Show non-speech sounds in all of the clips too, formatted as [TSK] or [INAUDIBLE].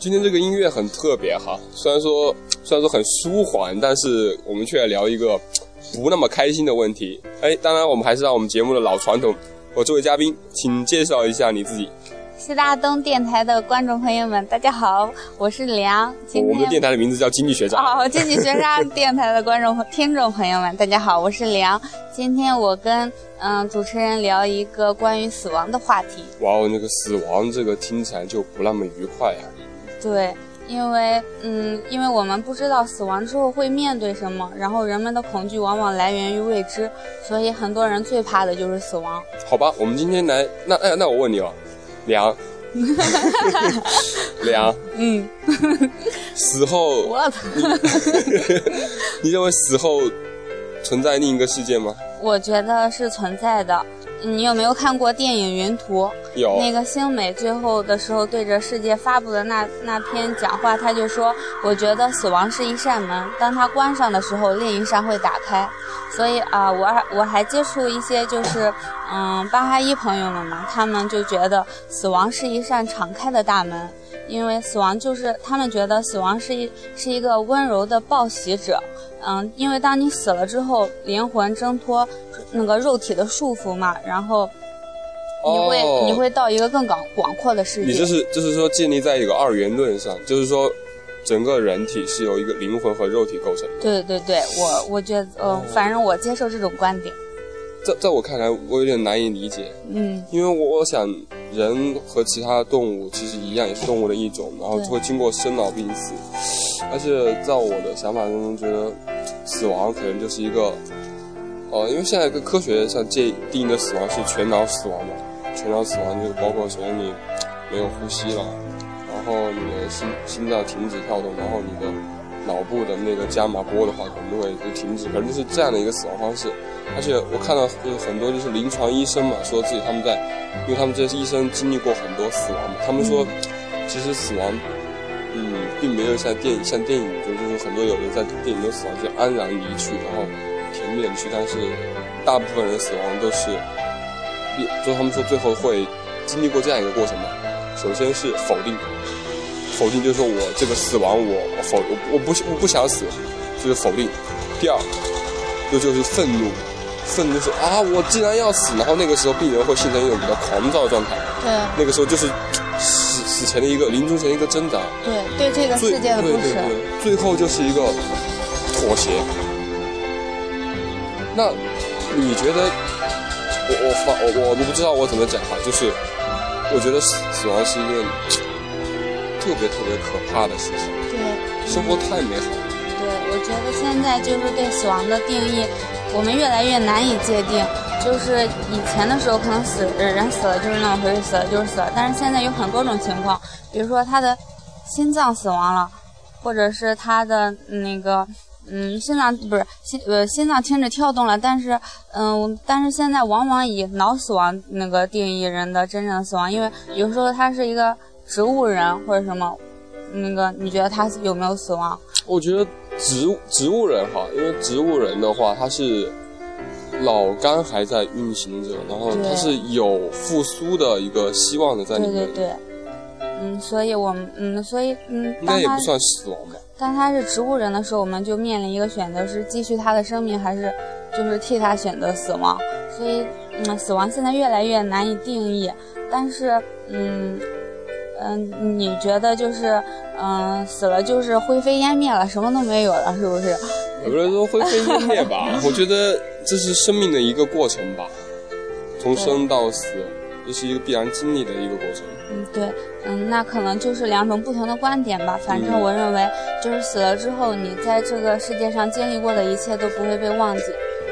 今天这个音乐很特别哈，虽然说虽然说很舒缓，但是我们却来聊一个不那么开心的问题。哎，当然我们还是让我们节目的老传统，我作为嘉宾，请介绍一下你自己。西大东电台的观众朋友们，大家好，我是梁。今天我们的电台的名字叫经济学渣。哦，经济学渣电台的观众听众朋友们，大家好，我是梁。今天我跟嗯主持人聊一个关于死亡的话题。哇哦，那个死亡这个听起来就不那么愉快呀。对，因为嗯，因为我们不知道死亡之后会面对什么，然后人们的恐惧往往来源于未知，所以很多人最怕的就是死亡。好吧，我们今天来，那哎，那我问你哦。梁，梁，嗯，死后，我操，[LAUGHS] 你认为死后存在另一个世界吗？我觉得是存在的。你有没有看过电影《云图》？有。那个星美最后的时候对着世界发布的那那篇讲话，他就说：“我觉得死亡是一扇门，当它关上的时候，另一扇会打开。”所以啊，我还我还接触一些就是嗯巴哈伊朋友们嘛，他们就觉得死亡是一扇敞开的大门，因为死亡就是他们觉得死亡是一是一个温柔的报喜者。嗯，因为当你死了之后，灵魂挣脱那个肉体的束缚嘛，然后你会你会到一个更广广阔的世界。你这是就是说建立在一个二元论上，就是说整个人体是由一个灵魂和肉体构成的。对对对，我我觉得呃，反正我接受这种观点。在在我看来，我有点难以理解。嗯，因为我我想人和其他动物其实一样，也是动物的一种，然后就会经过生老病死。而且在我的想法当中，觉得死亡可能就是一个，呃，因为现在跟科学上界定的死亡是全脑死亡嘛，全脑死亡就是包括首先你没有呼吸了，然后你的心心脏停止跳动，然后你的脑部的那个伽马波的话可能会就停止，可能就是这样的一个死亡方式。而且我看到就是很多就是临床医生嘛，说自己他们在，因为他们这些医生经历过很多死亡嘛，他们说其实死亡。嗯，并没有像电影像电影中，就是很多有人在电影中死亡就安然离去，然后甜蜜的离去。但是大部分人死亡都是，就他们说最后会经历过这样一个过程嘛。首先是否定，否定就是说我这个死亡我否我我不我不想死，就是否定。第二，又就是愤怒，愤怒说啊我既然要死，然后那个时候病人会形成一种比较狂躁的状态。对。那个时候就是。死死前的一个临终前的一个挣扎，对对这个世界的不舍，最后就是一个妥协。那你觉得，我我发我我都不知道我怎么讲哈，就是我觉得死死亡是一件特别特别可怕的事情。对，生活太美好了。对，我觉得现在就是对死亡的定义，我们越来越难以界定。就是以前的时候，可能死人死了就是那么回事，死了就是死了。但是现在有很多种情况，比如说他的心脏死亡了，或者是他的那个嗯心脏不是心呃心脏停止跳动了，但是嗯但是现在往往以脑死亡那个定义人的真正的死亡，因为有时候他是一个植物人或者什么，那个你觉得他有没有死亡？我觉得植物植物人哈，因为植物人的话他是。脑干还在运行着，然后它是有复苏的一个希望的在里面。对对对，嗯，所以我们嗯，所以嗯，那也不算死亡吧。当他是植物人的时候，我们就面临一个选择：是继续他的生命，还是就是替他选择死亡？所以，嗯，死亡现在越来越难以定义。但是，嗯嗯，你觉得就是嗯，死了就是灰飞烟灭了，什么都没有了，是不是？也不是说灰飞烟灭吧，[LAUGHS] 我觉得这是生命的一个过程吧，从生到死，这是一个必然经历的一个过程。嗯，对，嗯，那可能就是两种不同的观点吧。反正我认为，就是死了之后，你在这个世界上经历过的一切都不会被忘记，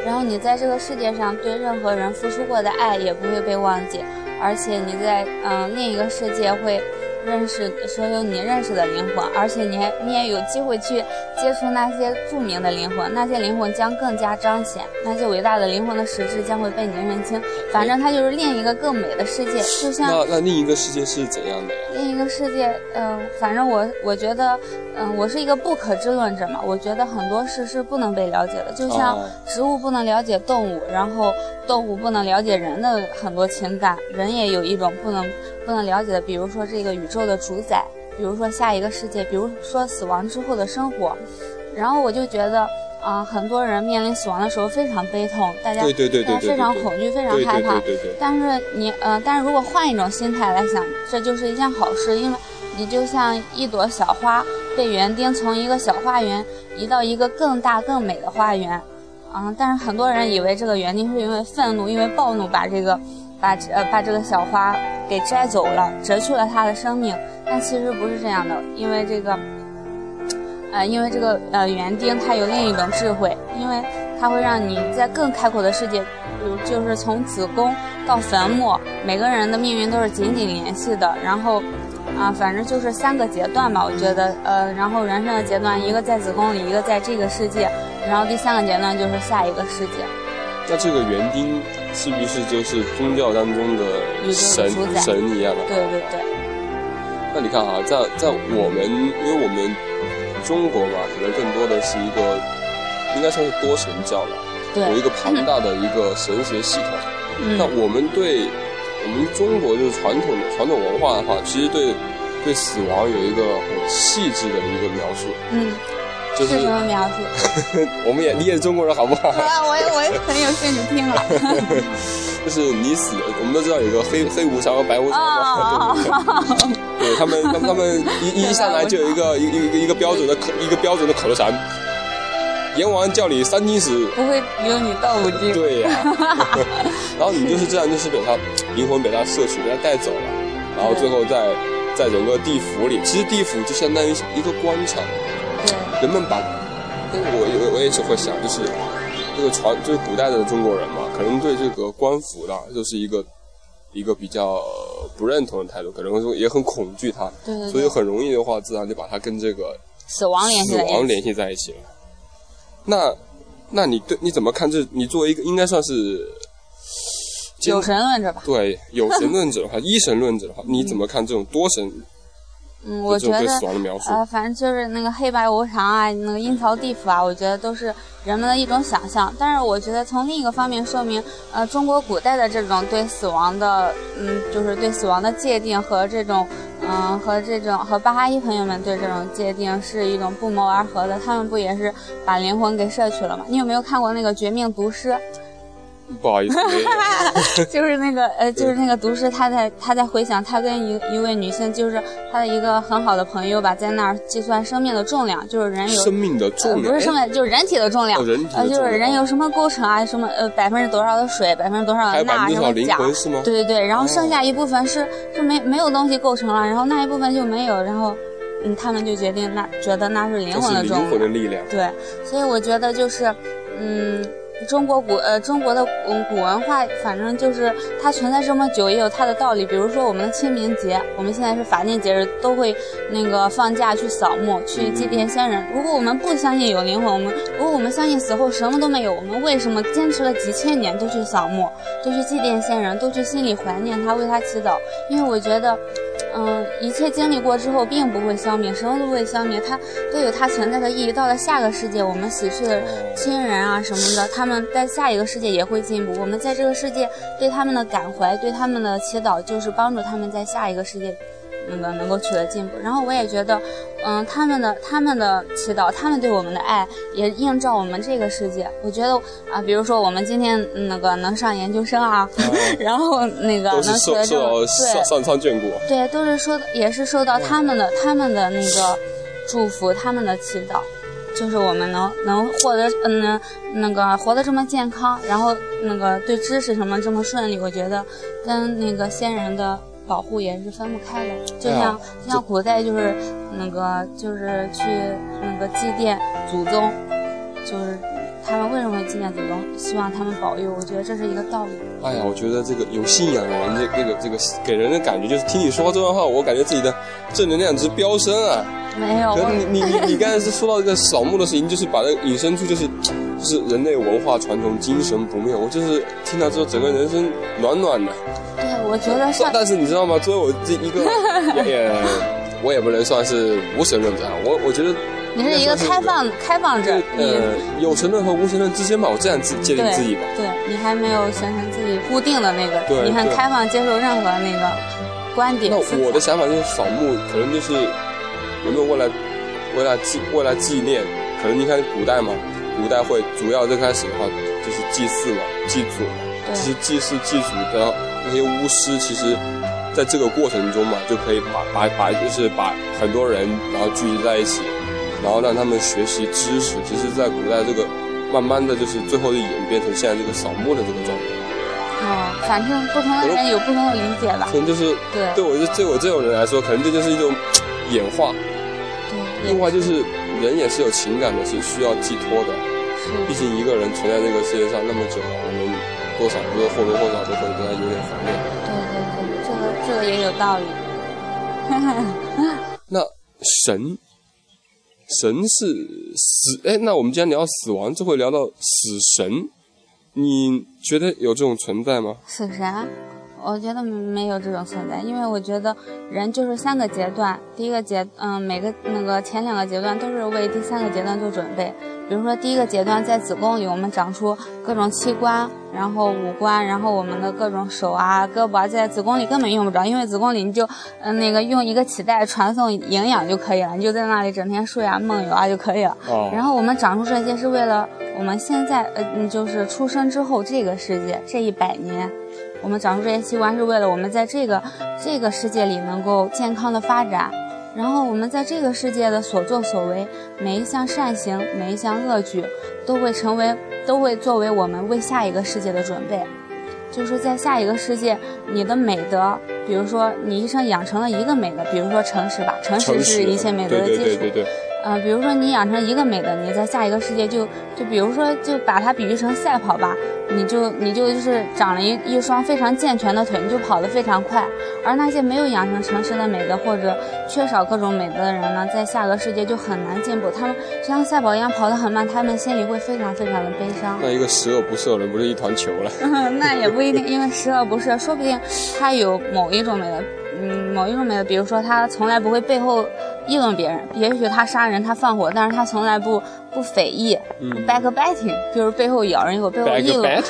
然后你在这个世界上对任何人付出过的爱也不会被忘记，而且你在嗯另一个世界会。认识所有你认识的灵魂，而且你还你也有机会去接触那些著名的灵魂，那些灵魂将更加彰显，那些伟大的灵魂的实质将会被你认清。反正它就是另一个更美的世界，就像那那另一个世界是怎样的呀？另一个世界，嗯，反正我我觉得，嗯，我是一个不可知论者嘛，我觉得很多事是不能被了解的，就像植物不能了解动物，然后动物不能了解人的很多情感，人也有一种不能。不能了解的，比如说这个宇宙的主宰，比如说下一个世界，比如说死亡之后的生活，然后我就觉得。啊，很多人面临死亡的时候非常悲痛，大家对对对对非常恐惧，非常害怕。对对对。但是你呃，但是如果换一种心态来想，这就是一件好事，因为你就像一朵小花被园丁从一个小花园移到一个更大更美的花园。嗯，但是很多人以为这个园丁是因为愤怒，因为暴怒把这个把呃把这个小花给摘走了，折去了它的生命。但其实不是这样的，因为这个。呃，因为这个呃园丁他有另一种智慧，因为他会让你在更开阔的世界，就是从子宫到坟墓，每个人的命运都是紧紧联系的。然后，啊，反正就是三个阶段吧，我觉得，呃，然后人生的阶段，一个在子宫里，一个在这个世界，然后第三个阶段就是下一个世界。那这个园丁是不是就是宗教当中的神神一样的？对对对。那你看啊，在在我们，因为我们。中国嘛，可能更多的是一个，应该算是多神教了，有一个庞大的一个神学系统。那我们对我们中国就是传统的传统文化的话，其实对对死亡有一个很细致的一个描述。嗯，就是什么描述？[LAUGHS] 我们也你也是中国人，好不好？啊，我也我也很有兴趣听了。[LAUGHS] 就是你死，我们都知道有个黑黑无常和白无常嘛，[LAUGHS] 对他们，他们一一上来就有一个一一个一个标准的口一个标准的口头禅，阎王叫你三更死，不会留你到五更。对呀，然后你就是这样，就是被他灵魂被他摄取，被他带走了，然后最后在在整个地府里，其实地府就相当于一个官场，对，人们把，我我我也是会想，就是。这个传就是古代的中国人嘛，可能对这个官府的就是一个一个比较不认同的态度，可能说也很恐惧它，对对，所以很容易的话，自然就把它跟这个死亡联系死亡联系在一起了。那那你对你怎么看这？你作为一个应该算是有神论者吧？对，有神论者的话，一神论者的话，你怎么看这种多神？嗯，我觉得呃，反正就是那个黑白无常啊，那个阴曹地府啊，我觉得都是人们的一种想象。但是我觉得从另一个方面说明，呃，中国古代的这种对死亡的，嗯，就是对死亡的界定和这种，嗯，和这种和巴哈伊朋友们对这种界定是一种不谋而合的。他们不也是把灵魂给摄取了吗？你有没有看过那个《绝命毒师》？[LAUGHS] 不好意思，[LAUGHS] 就是那个呃，就是那个毒师，他在他在回想他跟一一位女性，就是他的一个很好的朋友吧，在那儿计算生命的重量，就是人有生命的重量，不是生命，就是人体的重量，呃，就是人有什么构成啊，什么呃百分之多少的水，百分之多少的钠，什么钾，对对对，然后剩下一部分是是没没有东西构成了，然后那一部分就没有，然后嗯，他们就决定那觉得那是灵魂的重量，灵魂的力量，对，所以我觉得就是嗯。中国古呃中国的嗯古文化，反正就是它存在这么久，也有它的道理。比如说我们的清明节，我们现在是法定节日，都会那个放假去扫墓，去祭奠先人。如果我们不相信有灵魂，我们如果我们相信死后什么都没有，我们为什么坚持了几千年都去扫墓，都去祭奠先人，都去心里怀念他，为他祈祷？因为我觉得。嗯，一切经历过之后，并不会消灭，什么都不会消灭，它都有它存在的意义。到了下个世界，我们死去的亲人啊什么的，他们在下一个世界也会进步。我们在这个世界对他们的感怀，对他们的祈祷，就是帮助他们在下一个世界。那个能够取得进步，然后我也觉得，嗯，他们的他们的祈祷，他们对我们的爱，也映照我们这个世界。我觉得啊，比如说我们今天那个能上研究生啊，[LAUGHS] 然后那个能学这对上苍眷顾，对，都是说也是受到他们的他们的那个祝福，他们的祈祷，就是我们能能获得嗯那个活得这么健康，然后那个对知识什么这么顺利，我觉得跟那个先人的。保护也是分不开的，就像就像古代就是那个就是去那个祭奠祖宗，就是他们为什么会祭奠祖宗？希望他们保佑。我觉得这是一个道理。哎呀，我觉得这个有信仰的人，这这个这个给人的感觉就是听你说这段话，我感觉自己的正能量值飙升啊！没有，你你你你刚才是说到这个扫墓的事情，就是把它引申出就是就是人类文化传统精神不灭。我就是听到之后，整个人生暖暖的。对我觉得是，但是你知道吗？作为我这一个，[LAUGHS] 也我也不能算是无神论者。我我觉得你是一个开放开放者。呃，有神论和无神论之间吧，我这样自界定自己吧。对你还没有形成自己固定的那个，你很开放接受任何那个观点。那我的想法就是扫墓，可能就是有没有为了为了纪为了纪念？可能你看古代嘛，古代会主要最开始的话就是祭祀嘛，祭祖嘛。其实祭祀祭祖的那些巫师，其实在这个过程中嘛，就可以把把把就是把很多人然后聚集在一起，然后让他们学习知识。其实，在古代这个慢慢的就是最后就演变成现在这个扫墓的这个状态。哦，反正不同的人有不同的理解吧。可能就是对对我就对我这种人来说，可能这就是一种演化。对，另外就是人也是有情感的，是需要寄托的。毕竟一个人存在这个世界上那么久了，我们多少都是或多或少都会对他有点怀念。对对对，这个这个也有道理。[LAUGHS] 那神，神是死哎，那我们既然聊死亡，就会聊到死神。你觉得有这种存在吗？死神，我觉得没有这种存在，因为我觉得人就是三个阶段，第一个阶，嗯，每个那个前两个阶段都是为第三个阶段做准备。比如说第一个阶段在子宫里，我们长出各种器官，然后五官，然后我们的各种手啊、胳膊啊，在子宫里根本用不着，因为子宫里你就，嗯，那个用一个脐带传送营养就可以了，你就在那里整天睡啊、梦游啊就可以了。哦。然后我们长出这些是为了我们现在，呃，就是出生之后这个世界这一百年，我们长出这些器官是为了我们在这个这个世界里能够健康的发展。然后我们在这个世界的所作所为，每一项善行，每一项恶举，都会成为，都会作为我们为下一个世界的准备。就是在下一个世界，你的美德，比如说你一生养成了一个美德，比如说诚实吧，诚实是一切美德的基础。对对对对对。嗯，比如说你养成一个美德，你在下一个世界就就比如说就把它比喻成赛跑吧，你就你就就是长了一一双非常健全的腿，你就跑得非常快。而那些没有养成诚实的美德或者缺少各种美德的人呢，在下个世界就很难进步。他们就像赛跑一样跑得很慢，他们心里会非常非常的悲伤。那一个十恶不赦的人不是一团球了？[LAUGHS] 那也不一定，因为十恶不赦，说不定他有某一种美德，嗯，某一种美德，比如说他从来不会背后。议论别人，也许他杀人，他放火，但是他从来不不匪议，backbiting 就是背后咬人一口，背后议论，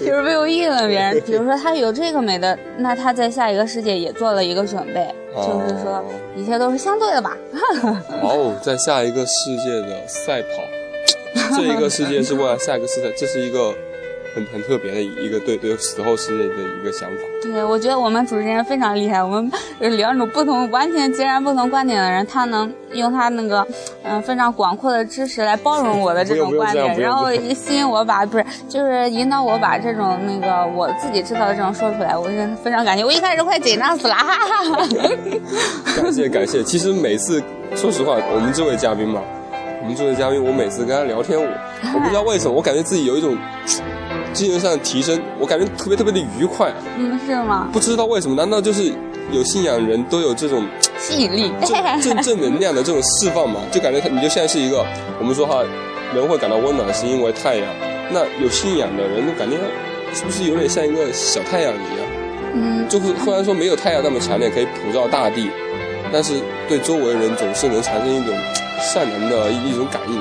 就是背后议论别人。[LAUGHS] 比如说他有这个美的，那他在下一个世界也做了一个准备，就是说一切都是相对的吧。哦，在下一个世界的赛跑，这一个世界是为了下一个世界，这是一个。很很特别的一个对对死后世界的一个想法。对，我觉得我们主持人非常厉害，我们两种不同、完全截然不同观点的人，他能用他那个嗯非常广阔的知识来包容我的这种观点，然后吸引我把不是就是引导我把这种那个我自己知道的这种说出来，我非常感谢。我一开始快紧张死了，哈哈。感谢感谢，其实每次说实话，我们这位嘉宾嘛，我们这位嘉宾，我每次跟他聊天，我我不知道为什么，我感觉自己有一种。精神上的提升，我感觉特别特别的愉快。嗯，是吗？不知道为什么？难道就是有信仰人都有这种吸引力、[LAUGHS] 正正能量的这种释放嘛？就感觉他你就像是一个，我们说哈，人会感到温暖是因为太阳。那有信仰的人，都感觉是不是有点像一个小太阳一样？嗯，就是虽然说没有太阳那么强烈，可以普照大地，但是对周围人总是能产生一种善良的一一种感应。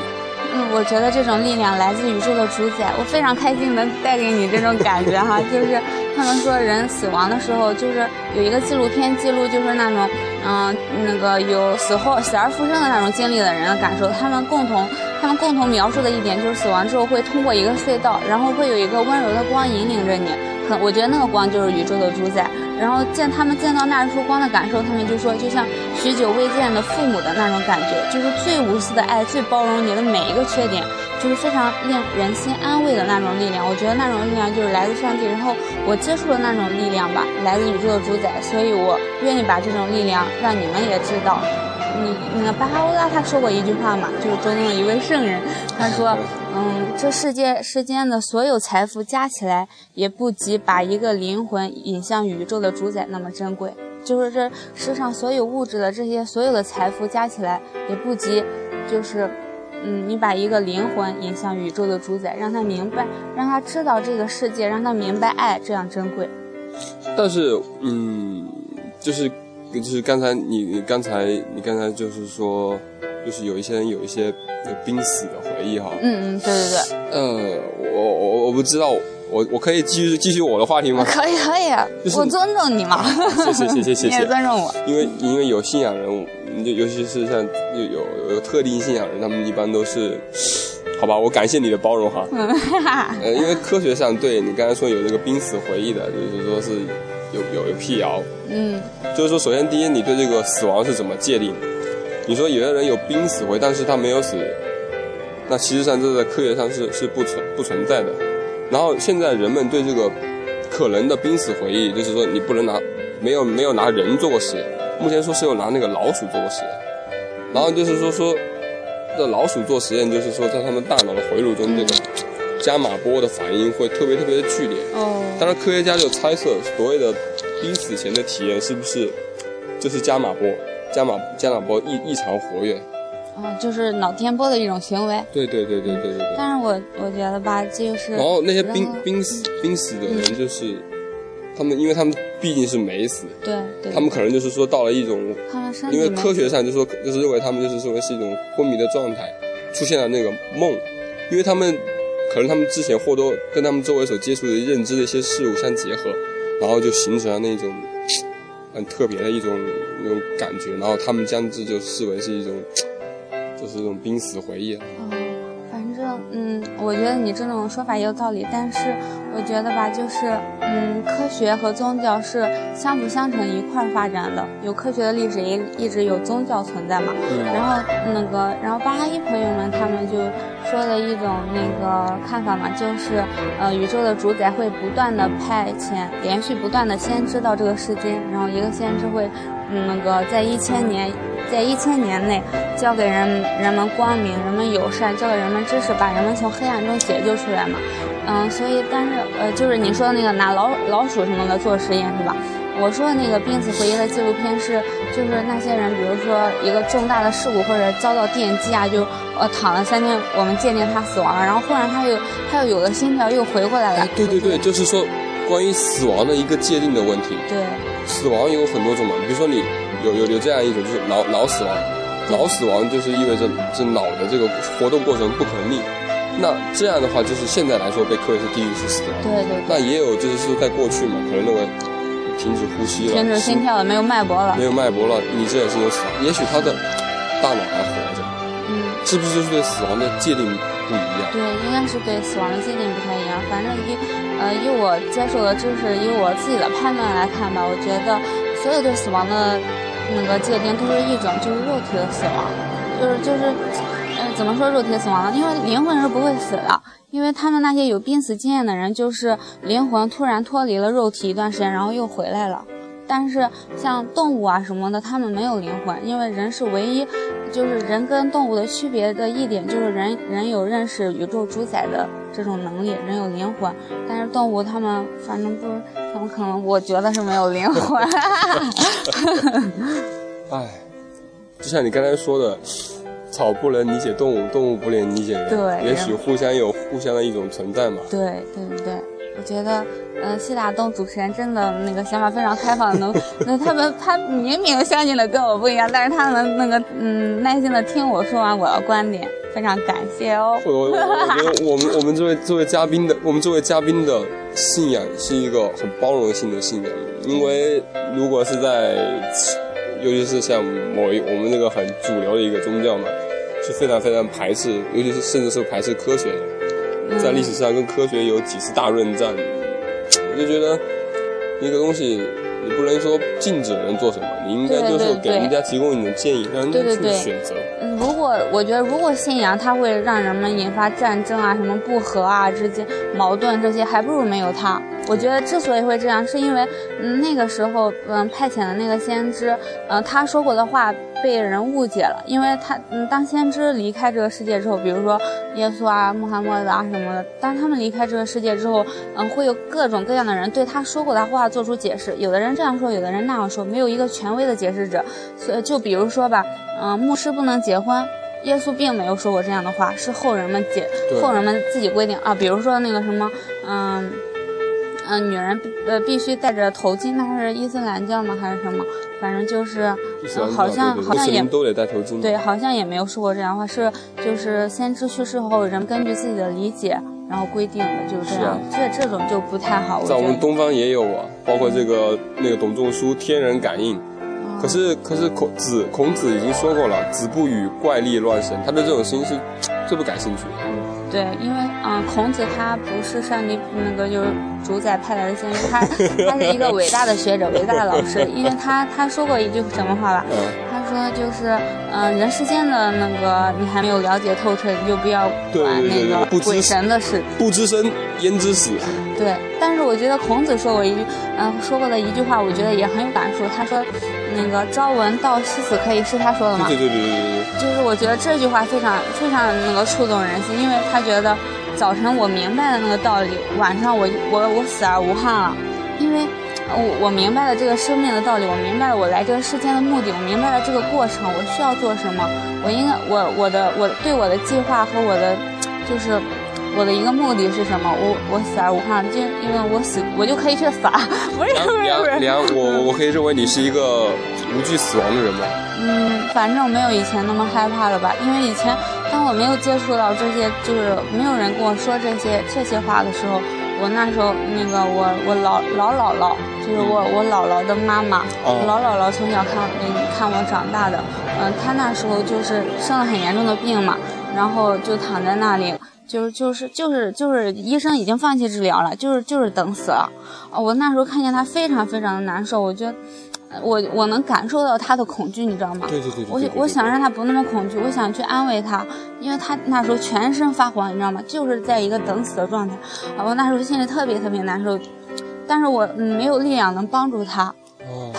嗯，我觉得这种力量来自宇宙的主宰，我非常开心能带给你这种感觉哈。[LAUGHS] 就是他们说人死亡的时候，就是有一个纪录片记录，就是那种嗯那个有死后死而复生的那种经历的人的感受。他们共同他们共同描述的一点就是死亡之后会通过一个隧道，然后会有一个温柔的光引领着你。可我觉得那个光就是宇宙的主宰。然后见他们见到那束光的感受，他们就说就像许久未见的父母的那种感觉，就是最无私的爱，最包容你的每一个缺点，就是非常令人心安慰的那种力量。我觉得那种力量就是来自上帝，然后我接触了那种力量吧，来自宇宙的主宰，所以我愿意把这种力量让你们也知道。你那个巴哈欧拉他说过一句话嘛，就是中东的一位圣人，他说，嗯，这世界世间的所有财富加起来，也不及把一个灵魂引向宇宙的主宰那么珍贵。就是这世上所有物质的这些所有的财富加起来，也不及，就是，嗯，你把一个灵魂引向宇宙的主宰，让他明白，让他知道这个世界，让他明白爱这样珍贵。但是，嗯，就是。就是刚才你你刚才你刚才就是说，就是有一些人有一些濒死的回忆哈。嗯嗯，对对对。呃，我我我不知道，我我可以继续继续我的话题吗？可以可以，就是我尊重你嘛。谢谢谢谢谢谢 [LAUGHS] 你也谢。尊重我。因为因为有信仰人，就尤其是像有有有特定信仰人，他们一般都是，好吧，我感谢你的包容哈。呃，因为科学上对你刚才说有这个濒死回忆的，就是说是有有有辟谣，嗯就是说首先第一，你对这个死亡是怎么界定？你说有的人有濒死回，但是他没有死，那其实上这在科学上是是不存不存在的。然后现在人们对这个可能的濒死回忆，就是说你不能拿没有没有拿人做过实验，目前说是有拿那个老鼠做过实验，然后就是说说这老鼠做实验，就是说在他们大脑的回路中，这个伽马波的反应会特别特别的剧烈。哦当然，科学家就猜测所谓的濒死前的体验是不是就是伽马波，伽马伽马波异异常活跃。哦，就是脑电波的一种行为。对对对对对对对。但是我我觉得吧，就是然后那些濒濒死濒死的人，就是他们，因为他们毕竟是没死，对对，他们可能就是说到了一种，因为科学上就说就是认为他们就是认为是一种昏迷的状态，出现了那个梦，因为他们可能他们之前或多跟他们周围所接触的认知的一些事物相结合，然后就形成了那种很特别的一种那种感觉，然后他们将之就视为是一种 [TSK] 就是一种濒死回忆了。哦，反正嗯，我觉得你这种说法也有道理，但是我觉得吧，就是嗯，科学和宗教是相辅相成一块儿发展的，有科学的历史也一直有宗教存在嘛。嗯然后那个，然后巴哈伊朋友们他们就说的一种那个看法嘛，就是呃，宇宙的主宰会不断的派遣，连续不断的先知到这个世间，然后一个先知会嗯那个在一千年。在一千年内，教给人人们光明，人们友善，教给人们知识，把人们从黑暗中解救出来嘛。嗯，所以，但是，呃，就是你说的那个拿老老鼠什么的做实验是吧？我说的那个濒死回忆的纪录片是，就是那些人，比如说一个重大的事故或者遭到电击啊，就呃躺了三天，我们鉴定他死亡了，然后忽然他又他又有了心跳，又回过来了哎。，对对对，就是说关于死亡的一个界定的问题。对死亡有很多种嘛，比如说你有有有这样一种就是脑脑死亡，脑死亡就是意味着这脑的这个活动过程不可逆。那这样的话，就是现在来说被科学是定义是死亡。对对对，那也有就是说在过去嘛，可能认为停止呼吸了，停止心跳了，没有脉搏了没。有脉搏了，你这也是有死亡。也许他的大脑还活着，嗯。是不是就是对死亡的界定不一样？对，应该是对死亡的界定不太一样。反正以呃以我接受的知识，以我自己的判断来看吧，我觉得所有对死亡的那个界定都是一种，就是肉体的死亡，就是就是呃怎么说肉体死亡呢？因为灵魂是不会死的，因为他们那些有濒死经验的人，就是灵魂突然脱离了肉体一段时间，然后又回来了。但是像动物啊什么的，他们没有灵魂，因为人是唯一，就是人跟动物的区别的一点就是人人有认识宇宙主宰的这种能力，人有灵魂，但是动物他们反正不是，它们可能我觉得是没有灵魂。唉，[LAUGHS] 就像你刚才说的，草不能理解动物，动物不能理解人，对也许互相有互相的一种存在嘛。对对对对，我觉得，呃，谢大东主持人真的那个想法非常开放，能，[LAUGHS] 那他们他明明相信的跟我不一样，但是他能那个嗯耐心的听我说完我的观点，非常感谢哦。我我我觉得我们我们这位作为嘉宾的我们这位嘉宾的信仰是一个很包容性的信仰，因为如果是在，尤其是像某一我们那个很主流的一个宗教嘛，是非常非常排斥，尤其是甚至是排斥科学的，在历史上跟科学有几次大论战，我就觉得一个东西。你不能说禁止人做什么，你应该就是给人家提供一种建议，让人家去选择。嗯，如果我觉得如果信仰它会让人们引发战争啊、什么不和啊之间矛盾这些，还不如没有它。我觉得之所以会这样，是因为嗯那个时候嗯派遣的那个先知，嗯他说过的话被人误解了，因为他嗯当先知离开这个世界之后，比如说耶稣啊、穆罕默德啊什么的，当他们离开这个世界之后，嗯会有各种各样的人对他说过的话做出解释，有的人这样说，有的人那样说，没有一个权威的解释者。所以就比如说吧，嗯、牧师不能结婚。耶稣并没有说过这样的话，是后人们解后人们自己规定啊。比如说那个什么，嗯嗯、女人必呃必须戴着头巾，那是伊斯兰教吗还是什么？反正就是，好像好像也都得戴头巾。对，好像也没有说过这样的话，是就是先知去世后，人根据自己的理解，然后规定的就是这样，这这种就不太好。在我们东方也有啊，包括这个那个董仲舒天人感应。可是可是孔子孔子已经说过了，子不语怪力乱神，他对这种事情是 [TSK] 最不感兴趣的。对，因为嗯，孔子他不是上帝那个就是主宰派来的先知，他 [LAUGHS] 他是一个伟大的学者，伟大的老师，因为他他说过一句什么话吧？他说就是嗯，人世间的那个你还没有了解透彻，你就不要管那个鬼神的事。不知生焉知死？对，但是我觉得孔子说过一句嗯说过的一句话，我觉得也很有感触。他说。那个朝闻道夕死可以是他说的吗？对对对对对就是我觉得这句话非常非常那个触动人心，因为他觉得早晨我明白了那个道理，晚上我我我死而无憾了，因为我我明白了这个生命的道理，我明白了我来这个世间的目的，我明白了这个过程，我需要做什么，我应该我我的我对我的计划和我的就是。我的一个目的是什么？我我死而无憾，就因为我死，我就可以去死了。不是不是不是，梁，我 [LAUGHS] 我可以认为你是一个无惧死亡的人吗？嗯，反正没有以前那么害怕了吧？因为以前当我没有接触到这些，就是没有人跟我说这些这些话的时候，我那时候那个我我老老姥姥，就是我我姥姥的妈妈，老姥姥从小看看我长大的，嗯，她那时候就是生了很严重的病嘛，然后就躺在那里。就是就是就是就是医生已经放弃治疗了，就是就是等死了。我那时候看见他非常非常的难受，我觉得我我能感受到他的恐惧，你知道吗？对对对。我我想让他不那么恐惧，我想去安慰他，因为他那时候全身发黄，你知道吗？就是在一个等死的状态。我那时候心里特别特别难受，但是我没有力量能帮助他。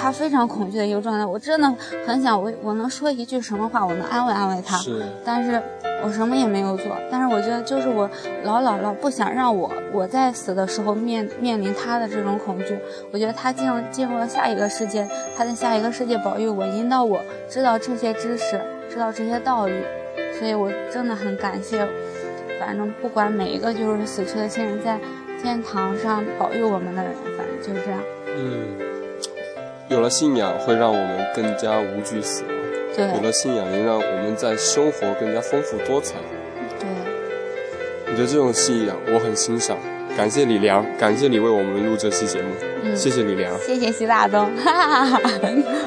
他非常恐惧的一个状态，我真的很想我我能说一句什么话，我能安慰安慰他。是。但是我什么也没有做。但是我觉得，就是我老姥姥不想让我我在死的时候面面临他的这种恐惧。我觉得他进入进入了下一个世界，他在下一个世界保佑我，引导我知道这些知识，知道这些道理。所以我真的很感谢，反正不管每一个就是死去的亲人，在天堂上保佑我们的人，反正就是这样。嗯。有了信仰，会让我们更加无惧死亡。对，有了信仰，能让我们在生活更加丰富多彩。对，我觉得这种信仰我很欣赏。感谢李良，感谢你为我们录这期节目。嗯，谢谢李良，谢谢徐大东。哈哈哈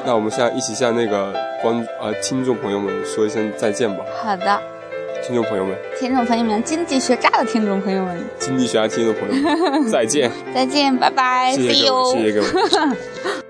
那我们现在一起向那个观呃听众朋友们说一声再见吧。好的，听众朋友们，听众朋友们，经济学渣的听众朋友们，经济学家听众朋友们，[LAUGHS] 再见，再见，拜拜，谢谢各位，谢谢各位。[LAUGHS] [LAUGHS]